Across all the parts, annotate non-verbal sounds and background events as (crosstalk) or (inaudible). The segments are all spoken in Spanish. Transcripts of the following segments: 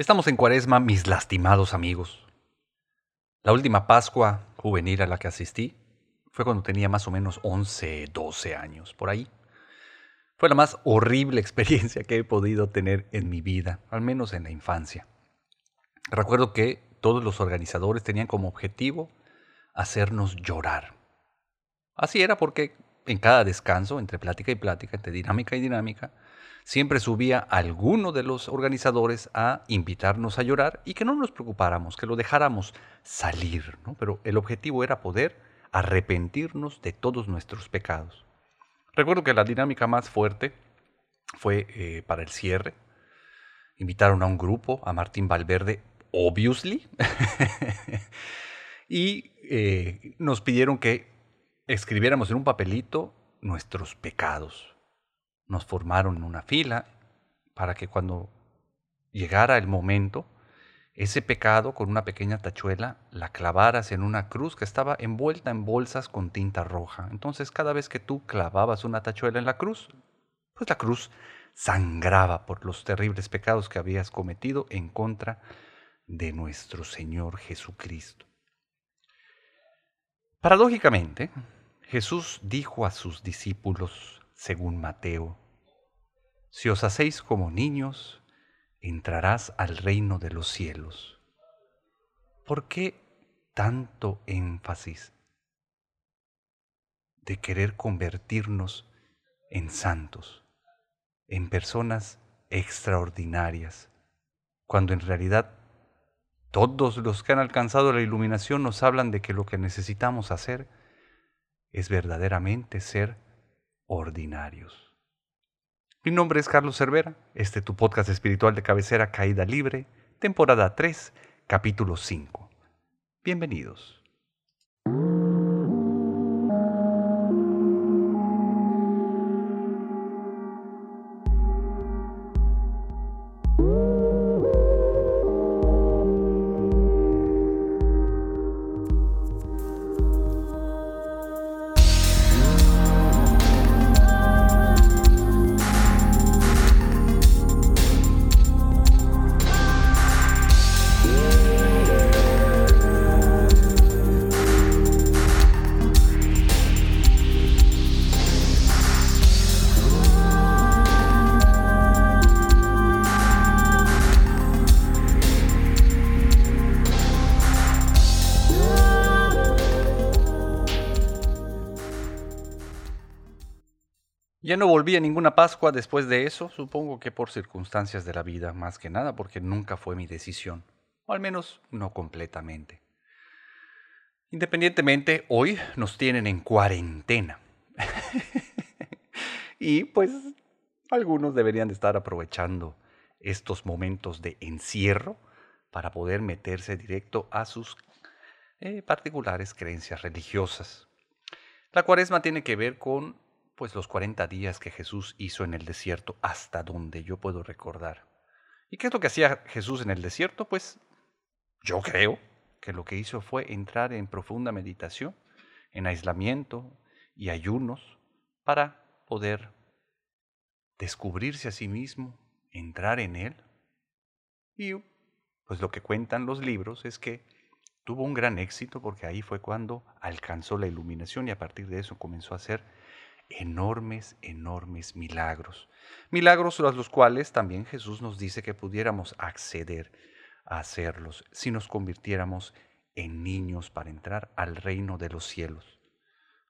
Estamos en cuaresma, mis lastimados amigos. La última Pascua juvenil a la que asistí fue cuando tenía más o menos 11, 12 años, por ahí. Fue la más horrible (laughs) experiencia que he podido tener en mi vida, al menos en la infancia. Recuerdo que todos los organizadores tenían como objetivo hacernos llorar. Así era porque en cada descanso, entre plática y plática, entre dinámica y dinámica, siempre subía alguno de los organizadores a invitarnos a llorar y que no nos preocupáramos, que lo dejáramos salir, ¿no? Pero el objetivo era poder arrepentirnos de todos nuestros pecados. Recuerdo que la dinámica más fuerte fue eh, para el cierre. Invitaron a un grupo, a Martín Valverde, obviously, (laughs) y eh, nos pidieron que escribiéramos en un papelito nuestros pecados nos formaron en una fila para que cuando llegara el momento, ese pecado con una pequeña tachuela la clavaras en una cruz que estaba envuelta en bolsas con tinta roja. Entonces cada vez que tú clavabas una tachuela en la cruz, pues la cruz sangraba por los terribles pecados que habías cometido en contra de nuestro Señor Jesucristo. Paradójicamente, Jesús dijo a sus discípulos, según Mateo. Si os hacéis como niños, entrarás al reino de los cielos. ¿Por qué tanto énfasis de querer convertirnos en santos, en personas extraordinarias, cuando en realidad todos los que han alcanzado la iluminación nos hablan de que lo que necesitamos hacer es verdaderamente ser ordinarios. Mi nombre es Carlos Cervera, este tu podcast espiritual de cabecera Caída Libre, temporada 3, capítulo 5. Bienvenidos. Volví a ninguna Pascua después de eso, supongo que por circunstancias de la vida, más que nada, porque nunca fue mi decisión, o al menos no completamente. Independientemente, hoy nos tienen en cuarentena. (laughs) y pues algunos deberían de estar aprovechando estos momentos de encierro para poder meterse directo a sus eh, particulares creencias religiosas. La cuaresma tiene que ver con pues los 40 días que Jesús hizo en el desierto hasta donde yo puedo recordar. ¿Y qué es lo que hacía Jesús en el desierto? Pues yo creo que lo que hizo fue entrar en profunda meditación, en aislamiento y ayunos para poder descubrirse a sí mismo, entrar en él. Y pues lo que cuentan los libros es que tuvo un gran éxito porque ahí fue cuando alcanzó la iluminación y a partir de eso comenzó a hacer enormes, enormes milagros. Milagros a los cuales también Jesús nos dice que pudiéramos acceder a hacerlos si nos convirtiéramos en niños para entrar al reino de los cielos.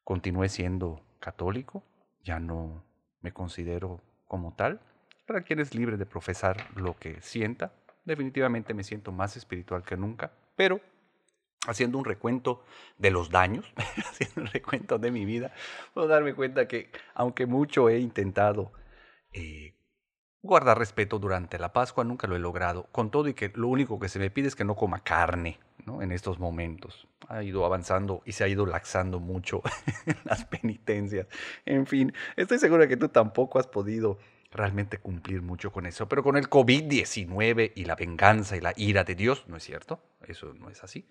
Continué siendo católico, ya no me considero como tal. Para quien es libre de profesar lo que sienta, definitivamente me siento más espiritual que nunca, pero haciendo un recuento de los daños, (laughs) haciendo un recuento de mi vida, puedo darme cuenta que aunque mucho he intentado eh, guardar respeto durante la Pascua, nunca lo he logrado. Con todo y que lo único que se me pide es que no coma carne ¿no? en estos momentos. Ha ido avanzando y se ha ido laxando mucho (laughs) las penitencias. En fin, estoy seguro de que tú tampoco has podido realmente cumplir mucho con eso. Pero con el COVID-19 y la venganza y la ira de Dios, ¿no es cierto? Eso no es así.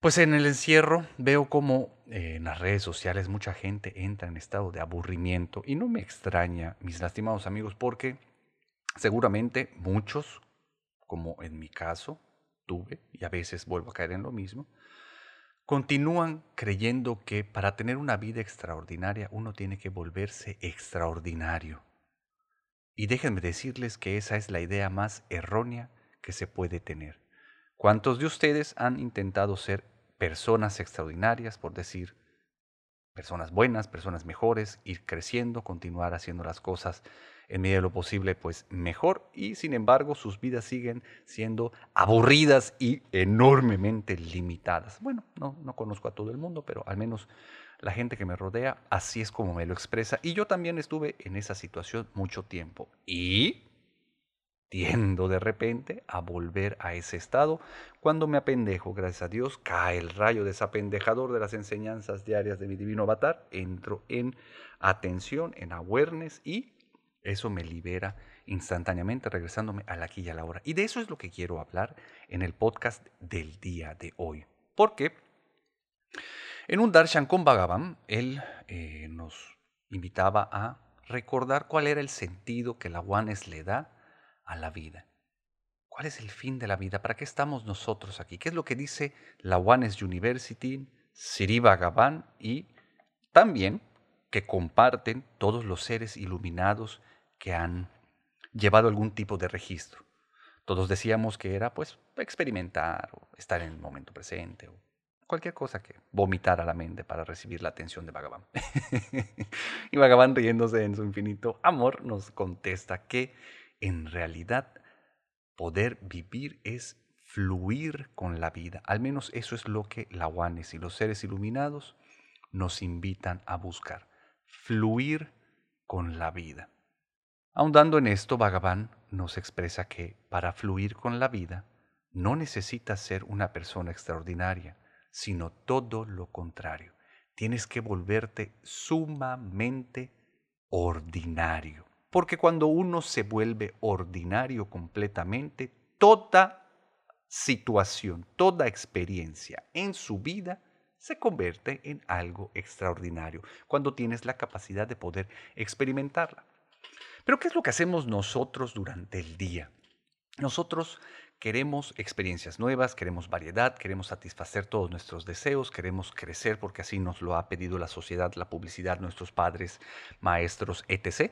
Pues en el encierro veo como eh, en las redes sociales mucha gente entra en estado de aburrimiento y no me extraña, mis lastimados amigos, porque seguramente muchos, como en mi caso tuve, y a veces vuelvo a caer en lo mismo, continúan creyendo que para tener una vida extraordinaria uno tiene que volverse extraordinario. Y déjenme decirles que esa es la idea más errónea que se puede tener. ¿Cuántos de ustedes han intentado ser personas extraordinarias, por decir, personas buenas, personas mejores, ir creciendo, continuar haciendo las cosas en medida de lo posible, pues mejor, y sin embargo sus vidas siguen siendo aburridas y enormemente limitadas. Bueno, no, no conozco a todo el mundo, pero al menos la gente que me rodea, así es como me lo expresa. Y yo también estuve en esa situación mucho tiempo. Y tiendo de repente a volver a ese estado. Cuando me apendejo, gracias a Dios, cae el rayo desapendejador de las enseñanzas diarias de mi divino avatar, entro en atención, en awareness y eso me libera instantáneamente regresándome a la aquí y a la hora. Y de eso es lo que quiero hablar en el podcast del día de hoy. Porque en un Darshan con Bhagavan, él eh, nos invitaba a recordar cuál era el sentido que la Ones le da a la vida. ¿Cuál es el fin de la vida? ¿Para qué estamos nosotros aquí? ¿Qué es lo que dice la Ones University, Siri Bhagavan y también que comparten todos los seres iluminados que han llevado algún tipo de registro? Todos decíamos que era pues experimentar o estar en el momento presente o cualquier cosa que vomitar a la mente para recibir la atención de Bhagavan. (laughs) y Bhagavan, riéndose en su infinito amor, nos contesta que en realidad poder vivir es fluir con la vida. Al menos eso es lo que la Wanes y los seres iluminados nos invitan a buscar. Fluir con la vida. Ahondando en esto, Bhagavan nos expresa que para fluir con la vida no necesitas ser una persona extraordinaria, sino todo lo contrario. Tienes que volverte sumamente ordinario. Porque cuando uno se vuelve ordinario completamente, toda situación, toda experiencia en su vida se convierte en algo extraordinario, cuando tienes la capacidad de poder experimentarla. Pero ¿qué es lo que hacemos nosotros durante el día? Nosotros Queremos experiencias nuevas, queremos variedad, queremos satisfacer todos nuestros deseos, queremos crecer porque así nos lo ha pedido la sociedad, la publicidad, nuestros padres, maestros, etc.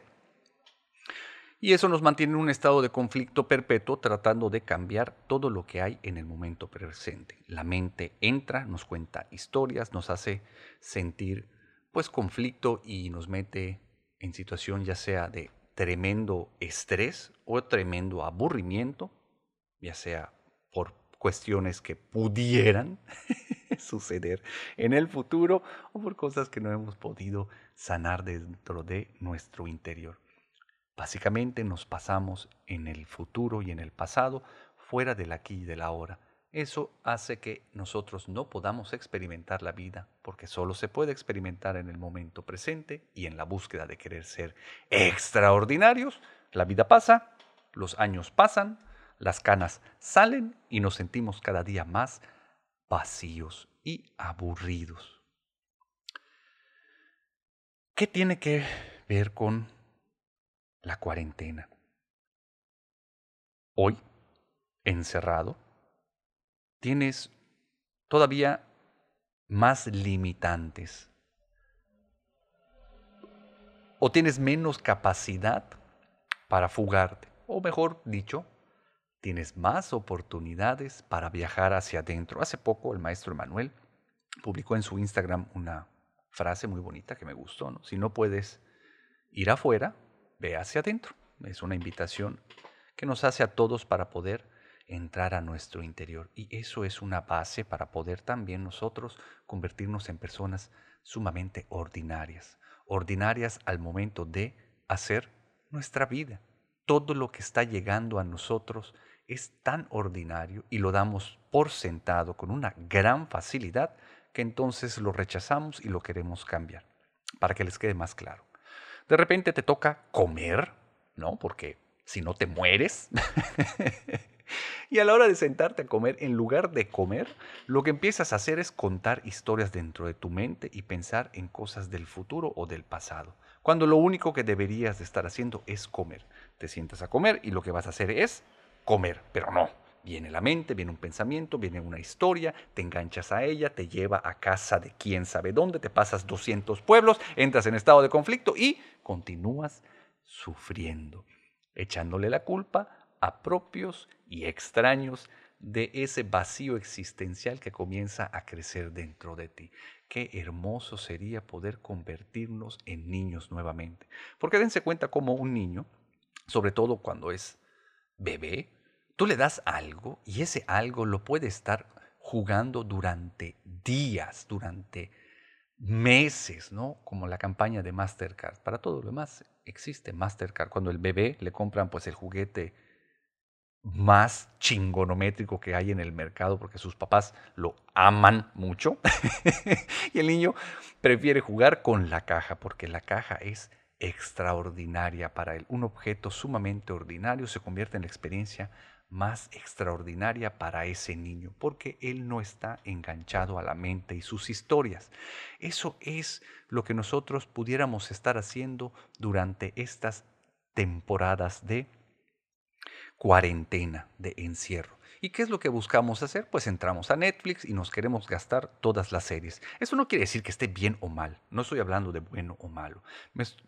Y eso nos mantiene en un estado de conflicto perpetuo tratando de cambiar todo lo que hay en el momento presente. La mente entra, nos cuenta historias, nos hace sentir pues conflicto y nos mete en situación ya sea de tremendo estrés o tremendo aburrimiento ya sea por cuestiones que pudieran (laughs) suceder en el futuro o por cosas que no hemos podido sanar dentro de nuestro interior. Básicamente nos pasamos en el futuro y en el pasado fuera del aquí y del ahora. Eso hace que nosotros no podamos experimentar la vida porque solo se puede experimentar en el momento presente y en la búsqueda de querer ser extraordinarios. La vida pasa, los años pasan, las canas salen y nos sentimos cada día más vacíos y aburridos. ¿Qué tiene que ver con la cuarentena? Hoy, encerrado, tienes todavía más limitantes o tienes menos capacidad para fugarte, o mejor dicho, tienes más oportunidades para viajar hacia adentro. Hace poco el maestro Emanuel publicó en su Instagram una frase muy bonita que me gustó. Si no puedes ir afuera, ve hacia adentro. Es una invitación que nos hace a todos para poder entrar a nuestro interior. Y eso es una base para poder también nosotros convertirnos en personas sumamente ordinarias. Ordinarias al momento de hacer nuestra vida. Todo lo que está llegando a nosotros es tan ordinario y lo damos por sentado con una gran facilidad que entonces lo rechazamos y lo queremos cambiar, para que les quede más claro. De repente te toca comer, ¿no? Porque si no te mueres. (laughs) y a la hora de sentarte a comer, en lugar de comer, lo que empiezas a hacer es contar historias dentro de tu mente y pensar en cosas del futuro o del pasado, cuando lo único que deberías de estar haciendo es comer. Te sientas a comer y lo que vas a hacer es comer, pero no. Viene la mente, viene un pensamiento, viene una historia, te enganchas a ella, te lleva a casa de quién sabe dónde, te pasas 200 pueblos, entras en estado de conflicto y continúas sufriendo, echándole la culpa a propios y extraños de ese vacío existencial que comienza a crecer dentro de ti. Qué hermoso sería poder convertirnos en niños nuevamente. Porque dense cuenta como un niño, sobre todo cuando es bebé, tú le das algo y ese algo lo puede estar jugando durante días, durante meses, ¿no? Como la campaña de Mastercard. Para todo lo demás existe Mastercard. Cuando el bebé le compran pues el juguete más chingonométrico que hay en el mercado porque sus papás lo aman mucho (laughs) y el niño prefiere jugar con la caja porque la caja es extraordinaria para él. Un objeto sumamente ordinario se convierte en la experiencia más extraordinaria para ese niño, porque él no está enganchado a la mente y sus historias. Eso es lo que nosotros pudiéramos estar haciendo durante estas temporadas de cuarentena, de encierro. ¿Y qué es lo que buscamos hacer? Pues entramos a Netflix y nos queremos gastar todas las series. Eso no quiere decir que esté bien o mal. No estoy hablando de bueno o malo.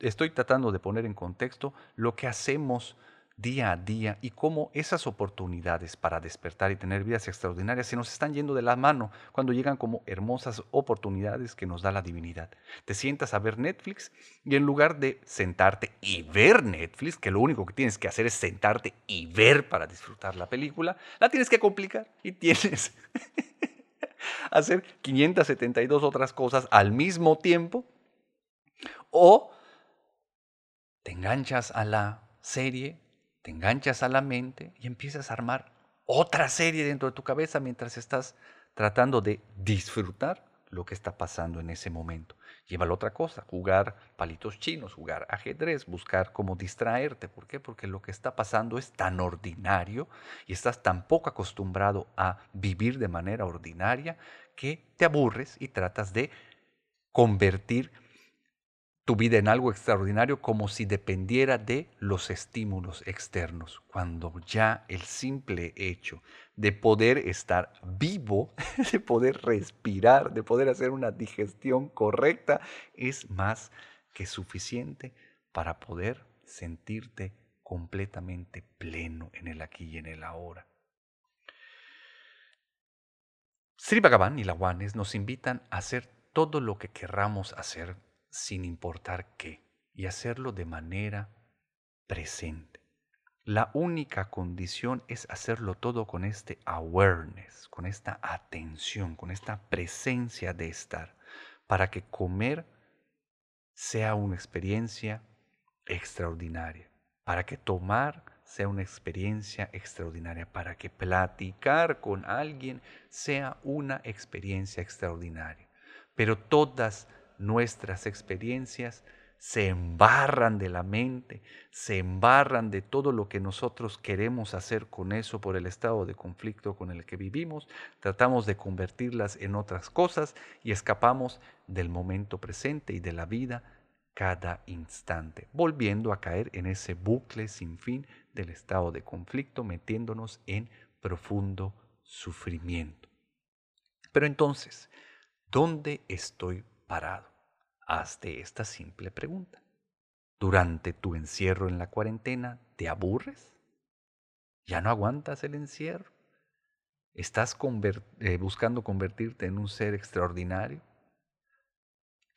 Estoy tratando de poner en contexto lo que hacemos día a día y cómo esas oportunidades para despertar y tener vidas extraordinarias se nos están yendo de la mano cuando llegan como hermosas oportunidades que nos da la divinidad. Te sientas a ver Netflix y en lugar de sentarte y ver Netflix, que lo único que tienes que hacer es sentarte y ver para disfrutar la película, la tienes que complicar y tienes (laughs) hacer 572 otras cosas al mismo tiempo o te enganchas a la serie enganchas a la mente y empiezas a armar otra serie dentro de tu cabeza mientras estás tratando de disfrutar lo que está pasando en ese momento. Llévalo otra cosa, jugar palitos chinos, jugar ajedrez, buscar cómo distraerte. ¿Por qué? Porque lo que está pasando es tan ordinario y estás tan poco acostumbrado a vivir de manera ordinaria que te aburres y tratas de convertir tu vida en algo extraordinario como si dependiera de los estímulos externos, cuando ya el simple hecho de poder estar vivo, (laughs) de poder respirar, de poder hacer una digestión correcta, es más que suficiente para poder sentirte completamente pleno en el aquí y en el ahora. Sri Bhagavan y nos invitan a hacer todo lo que querramos hacer sin importar qué y hacerlo de manera presente. La única condición es hacerlo todo con este awareness, con esta atención, con esta presencia de estar, para que comer sea una experiencia extraordinaria, para que tomar sea una experiencia extraordinaria, para que platicar con alguien sea una experiencia extraordinaria. Pero todas nuestras experiencias se embarran de la mente, se embarran de todo lo que nosotros queremos hacer con eso por el estado de conflicto con el que vivimos, tratamos de convertirlas en otras cosas y escapamos del momento presente y de la vida cada instante, volviendo a caer en ese bucle sin fin del estado de conflicto, metiéndonos en profundo sufrimiento. Pero entonces, ¿dónde estoy parado? Hazte esta simple pregunta. ¿Durante tu encierro en la cuarentena te aburres? ¿Ya no aguantas el encierro? ¿Estás eh, buscando convertirte en un ser extraordinario?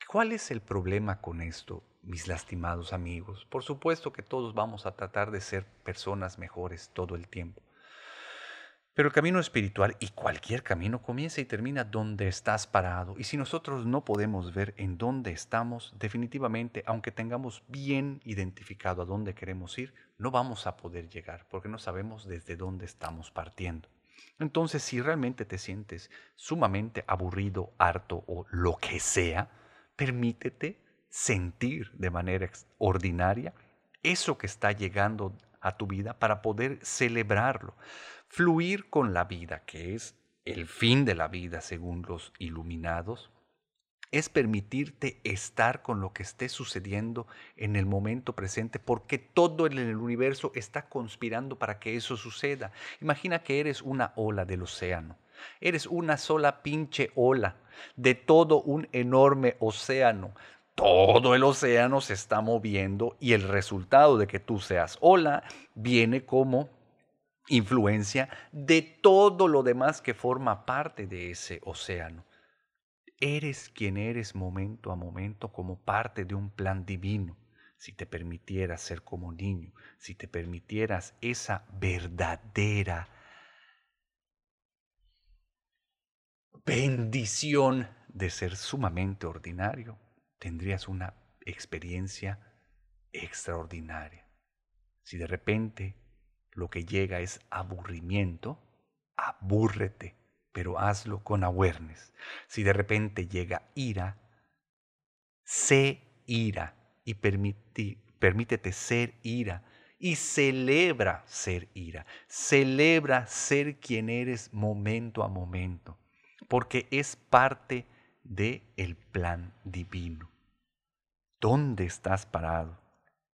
¿Cuál es el problema con esto, mis lastimados amigos? Por supuesto que todos vamos a tratar de ser personas mejores todo el tiempo. Pero el camino espiritual y cualquier camino comienza y termina donde estás parado. Y si nosotros no podemos ver en dónde estamos, definitivamente, aunque tengamos bien identificado a dónde queremos ir, no vamos a poder llegar porque no sabemos desde dónde estamos partiendo. Entonces, si realmente te sientes sumamente aburrido, harto o lo que sea, permítete sentir de manera ordinaria eso que está llegando a tu vida para poder celebrarlo fluir con la vida, que es el fin de la vida según los iluminados, es permitirte estar con lo que esté sucediendo en el momento presente, porque todo el universo está conspirando para que eso suceda. Imagina que eres una ola del océano, eres una sola pinche ola de todo un enorme océano. Todo el océano se está moviendo y el resultado de que tú seas ola viene como influencia de todo lo demás que forma parte de ese océano. Eres quien eres momento a momento como parte de un plan divino. Si te permitieras ser como niño, si te permitieras esa verdadera bendición de ser sumamente ordinario, tendrías una experiencia extraordinaria. Si de repente lo que llega es aburrimiento, abúrrete pero hazlo con awareness. Si de repente llega ira, sé ira y permítete ser ira y celebra ser ira. Celebra ser quien eres momento a momento, porque es parte del el plan divino. ¿Dónde estás parado?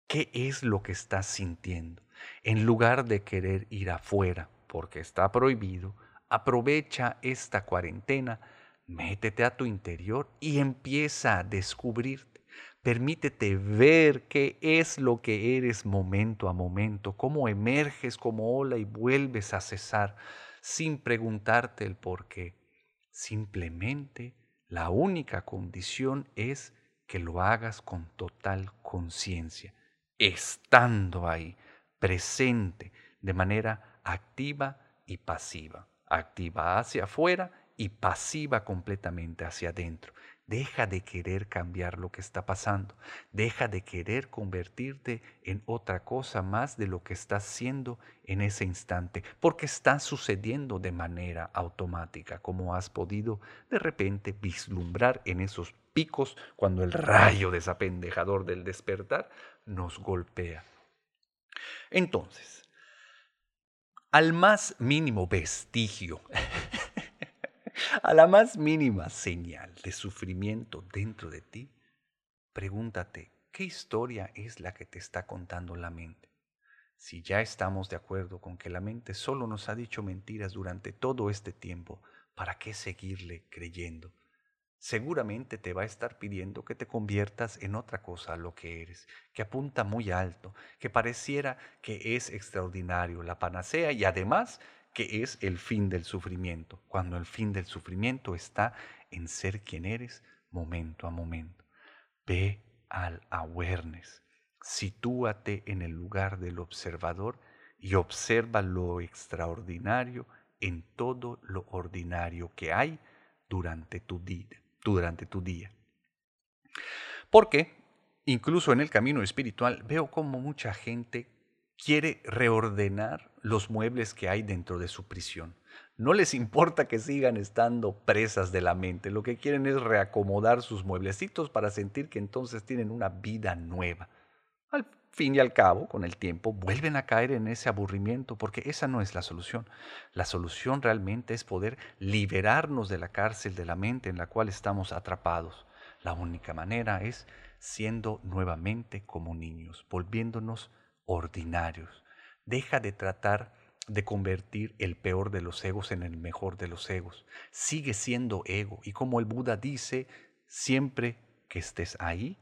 ¿Qué es lo que estás sintiendo? En lugar de querer ir afuera, porque está prohibido, Aprovecha esta cuarentena, métete a tu interior y empieza a descubrirte. Permítete ver qué es lo que eres momento a momento, cómo emerges como ola y vuelves a cesar sin preguntarte el por qué. Simplemente la única condición es que lo hagas con total conciencia, estando ahí, presente, de manera activa y pasiva activa hacia afuera y pasiva completamente hacia adentro. Deja de querer cambiar lo que está pasando. Deja de querer convertirte en otra cosa más de lo que estás siendo en ese instante, porque está sucediendo de manera automática, como has podido de repente vislumbrar en esos picos cuando el rayo desapendejador del despertar nos golpea. Entonces, al más mínimo vestigio, (laughs) a la más mínima señal de sufrimiento dentro de ti, pregúntate, ¿qué historia es la que te está contando la mente? Si ya estamos de acuerdo con que la mente solo nos ha dicho mentiras durante todo este tiempo, ¿para qué seguirle creyendo? Seguramente te va a estar pidiendo que te conviertas en otra cosa a lo que eres, que apunta muy alto, que pareciera que es extraordinario, la panacea y además que es el fin del sufrimiento, cuando el fin del sufrimiento está en ser quien eres momento a momento. Ve al awareness, sitúate en el lugar del observador y observa lo extraordinario en todo lo ordinario que hay durante tu durante tu día. Porque incluso en el camino espiritual veo como mucha gente quiere reordenar los muebles que hay dentro de su prisión. No les importa que sigan estando presas de la mente, lo que quieren es reacomodar sus mueblecitos para sentir que entonces tienen una vida nueva. Al fin y al cabo, con el tiempo, vuelven a caer en ese aburrimiento porque esa no es la solución. La solución realmente es poder liberarnos de la cárcel de la mente en la cual estamos atrapados. La única manera es siendo nuevamente como niños, volviéndonos ordinarios. Deja de tratar de convertir el peor de los egos en el mejor de los egos. Sigue siendo ego y como el Buda dice, siempre que estés ahí,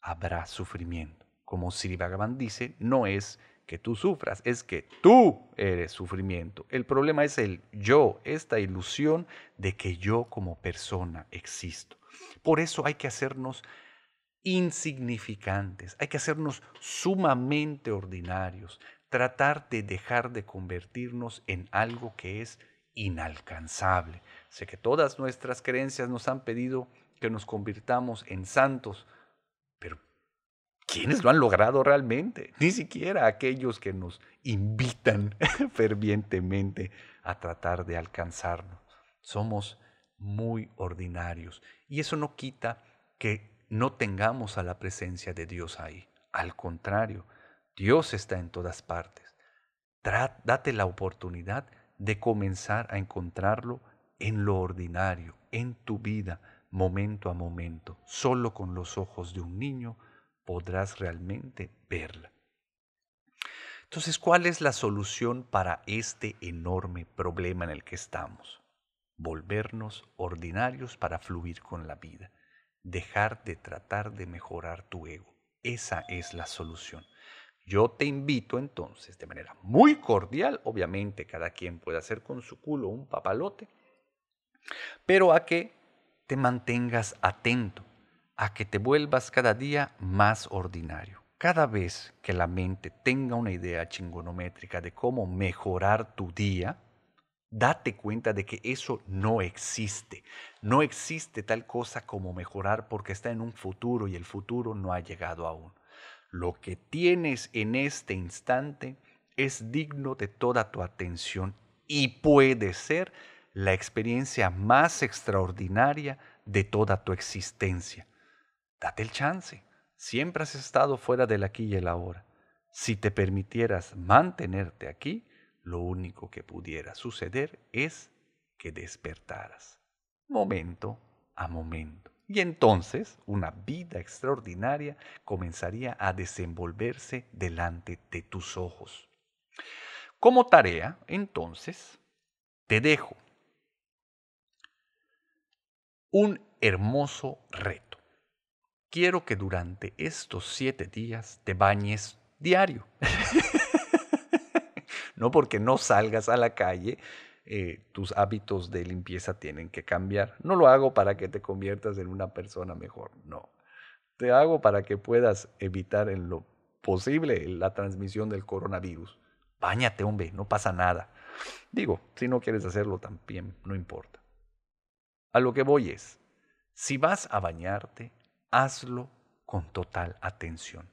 habrá sufrimiento como Sri Bhagavan dice, no es que tú sufras, es que tú eres sufrimiento. El problema es el yo, esta ilusión de que yo como persona existo. Por eso hay que hacernos insignificantes, hay que hacernos sumamente ordinarios, tratar de dejar de convertirnos en algo que es inalcanzable. Sé que todas nuestras creencias nos han pedido que nos convirtamos en santos, ¿Quiénes lo han logrado realmente? Ni siquiera aquellos que nos invitan (laughs) fervientemente a tratar de alcanzarnos. Somos muy ordinarios. Y eso no quita que no tengamos a la presencia de Dios ahí. Al contrario, Dios está en todas partes. Date la oportunidad de comenzar a encontrarlo en lo ordinario, en tu vida, momento a momento. Solo con los ojos de un niño podrás realmente verla. Entonces, ¿cuál es la solución para este enorme problema en el que estamos? Volvernos ordinarios para fluir con la vida. Dejar de tratar de mejorar tu ego. Esa es la solución. Yo te invito entonces, de manera muy cordial, obviamente cada quien puede hacer con su culo un papalote, pero a que te mantengas atento, a que te vuelvas cada día más ordinario. Cada vez que la mente tenga una idea chingonométrica de cómo mejorar tu día, date cuenta de que eso no existe. No existe tal cosa como mejorar porque está en un futuro y el futuro no ha llegado aún. Lo que tienes en este instante es digno de toda tu atención y puede ser la experiencia más extraordinaria de toda tu existencia. Date el chance. Siempre has estado fuera del aquí y el ahora. Si te permitieras mantenerte aquí, lo único que pudiera suceder es que despertaras, momento a momento. Y entonces una vida extraordinaria comenzaría a desenvolverse delante de tus ojos. Como tarea, entonces, te dejo un hermoso reto. Quiero que durante estos siete días te bañes diario. (laughs) no porque no salgas a la calle eh, tus hábitos de limpieza tienen que cambiar. No lo hago para que te conviertas en una persona mejor, no. Te hago para que puedas evitar en lo posible la transmisión del coronavirus. Báñate, hombre, no pasa nada. Digo, si no quieres hacerlo también, no importa. A lo que voy es, si vas a bañarte, hazlo con total atención.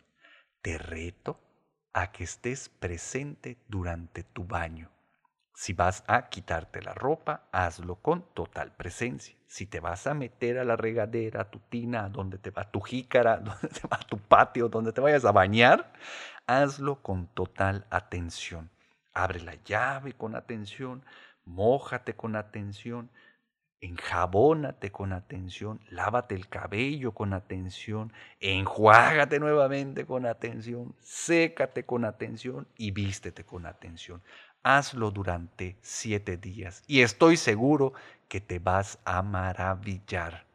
Te reto a que estés presente durante tu baño. Si vas a quitarte la ropa, hazlo con total presencia. Si te vas a meter a la regadera, a tu tina, donde te va tu jícara, (laughs) donde te va tu patio, donde te vayas a bañar, hazlo con total atención. Abre la llave con atención, mójate con atención, enjabónate con atención, lávate el cabello con atención, enjuágate nuevamente con atención, sécate con atención y vístete con atención hazlo durante siete días y estoy seguro que te vas a maravillar.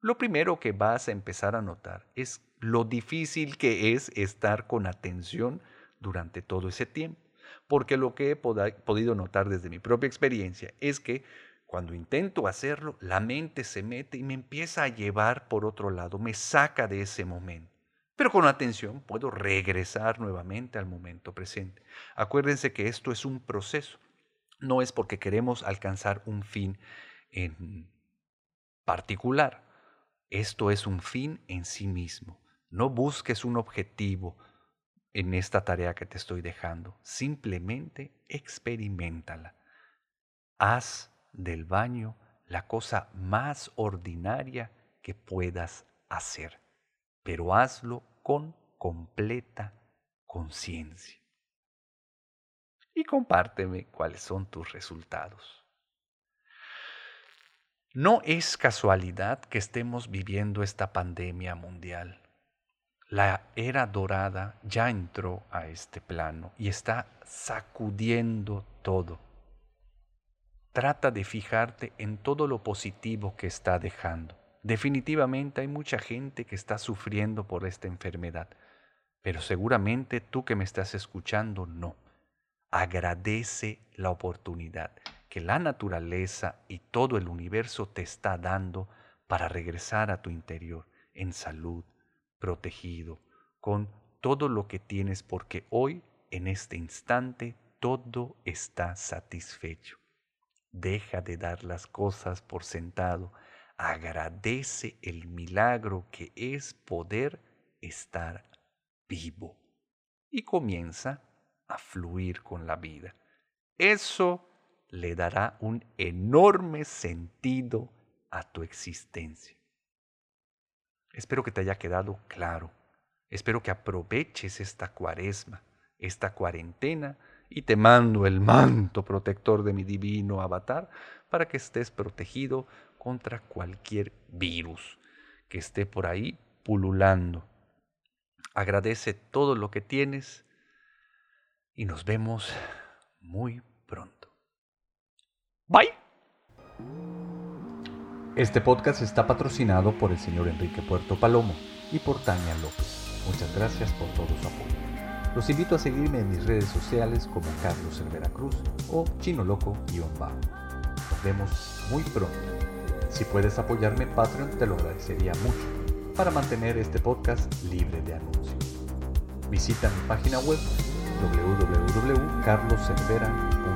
Lo primero que vas a empezar a notar es lo difícil que es estar con atención durante todo ese tiempo, porque lo que he podido notar desde mi propia experiencia es que cuando intento hacerlo, la mente se mete y me empieza a llevar por otro lado, me saca de ese momento. Pero con atención puedo regresar nuevamente al momento presente. Acuérdense que esto es un proceso. No es porque queremos alcanzar un fin en particular. Esto es un fin en sí mismo. No busques un objetivo en esta tarea que te estoy dejando. Simplemente experimentala. Haz del baño la cosa más ordinaria que puedas hacer pero hazlo con completa conciencia. Y compárteme cuáles son tus resultados. No es casualidad que estemos viviendo esta pandemia mundial. La era dorada ya entró a este plano y está sacudiendo todo. Trata de fijarte en todo lo positivo que está dejando. Definitivamente hay mucha gente que está sufriendo por esta enfermedad, pero seguramente tú que me estás escuchando no. Agradece la oportunidad que la naturaleza y todo el universo te está dando para regresar a tu interior en salud, protegido, con todo lo que tienes, porque hoy, en este instante, todo está satisfecho. Deja de dar las cosas por sentado agradece el milagro que es poder estar vivo y comienza a fluir con la vida. Eso le dará un enorme sentido a tu existencia. Espero que te haya quedado claro. Espero que aproveches esta cuaresma, esta cuarentena, y te mando el manto protector de mi divino avatar para que estés protegido contra cualquier virus que esté por ahí pululando. Agradece todo lo que tienes y nos vemos muy pronto. Bye. Este podcast está patrocinado por el señor Enrique Puerto Palomo y por Tania López. Muchas gracias por todo su apoyo. Los invito a seguirme en mis redes sociales como Carlos Cervera Cruz o Chino Loco-Bajo. Nos vemos muy pronto. Si puedes apoyarme en Patreon te lo agradecería mucho para mantener este podcast libre de anuncios. Visita mi página web www.carloservera.com